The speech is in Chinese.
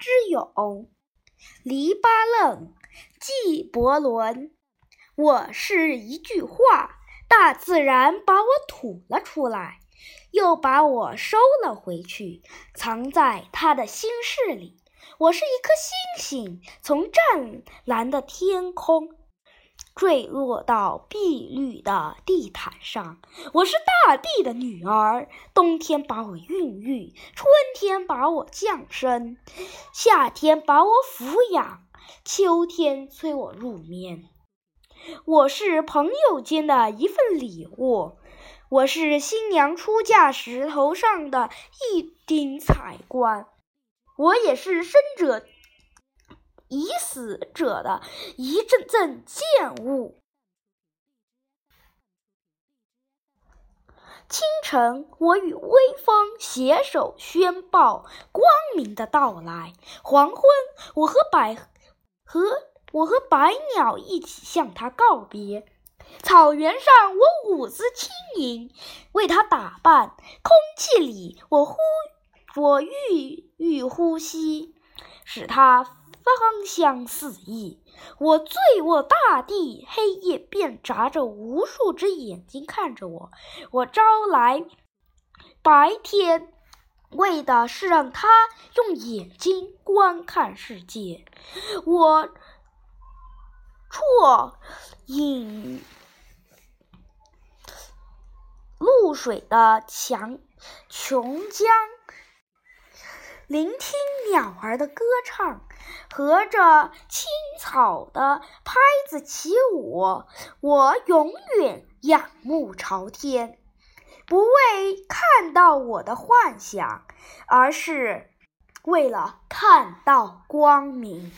之勇，黎巴嫩，纪伯伦。我是一句话，大自然把我吐了出来，又把我收了回去，藏在他的心事里。我是一颗星星，从湛蓝的天空坠落到碧绿的地毯上。我是大地的女儿，冬天把我孕育，春天把我降生，夏天把我抚养，秋天催我入眠。我是朋友间的一份礼物，我是新娘出嫁时头上的一顶彩冠，我也是生者已死者的一阵阵贱物。清晨，我与微风携手宣报光明的到来；黄昏，我和百合。我和百鸟一起向它告别。草原上，我舞姿轻盈，为它打扮；空气里，我呼，我欲欲呼吸，使它芳香四溢。我醉卧大地，黑夜便眨着无数只眼睛看着我。我招来白天，为的是让他用眼睛观看世界。我。啜饮露水的强琼浆，聆听鸟儿的歌唱，和着青草的拍子起舞。我永远仰慕朝天，不为看到我的幻想，而是为了看到光明。